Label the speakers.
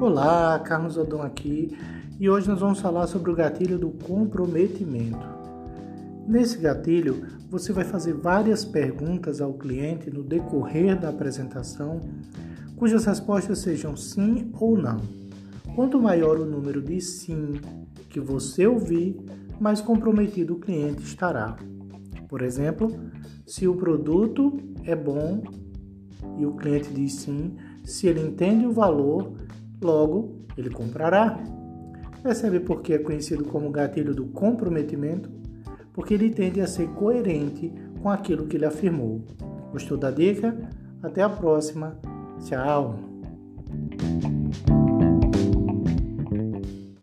Speaker 1: Olá, Carlos Odon aqui e hoje nós vamos falar sobre o gatilho do comprometimento. Nesse gatilho, você vai fazer várias perguntas ao cliente no decorrer da apresentação, cujas respostas sejam sim ou não. Quanto maior o número de sim que você ouvir, mais comprometido o cliente estará. Por exemplo, se o produto é bom e o cliente diz sim, se ele entende o valor, logo ele comprará. Percebe por que é conhecido como gatilho do comprometimento? Porque ele tende a ser coerente com aquilo que ele afirmou. Gostou da dica? Até a próxima. Tchau!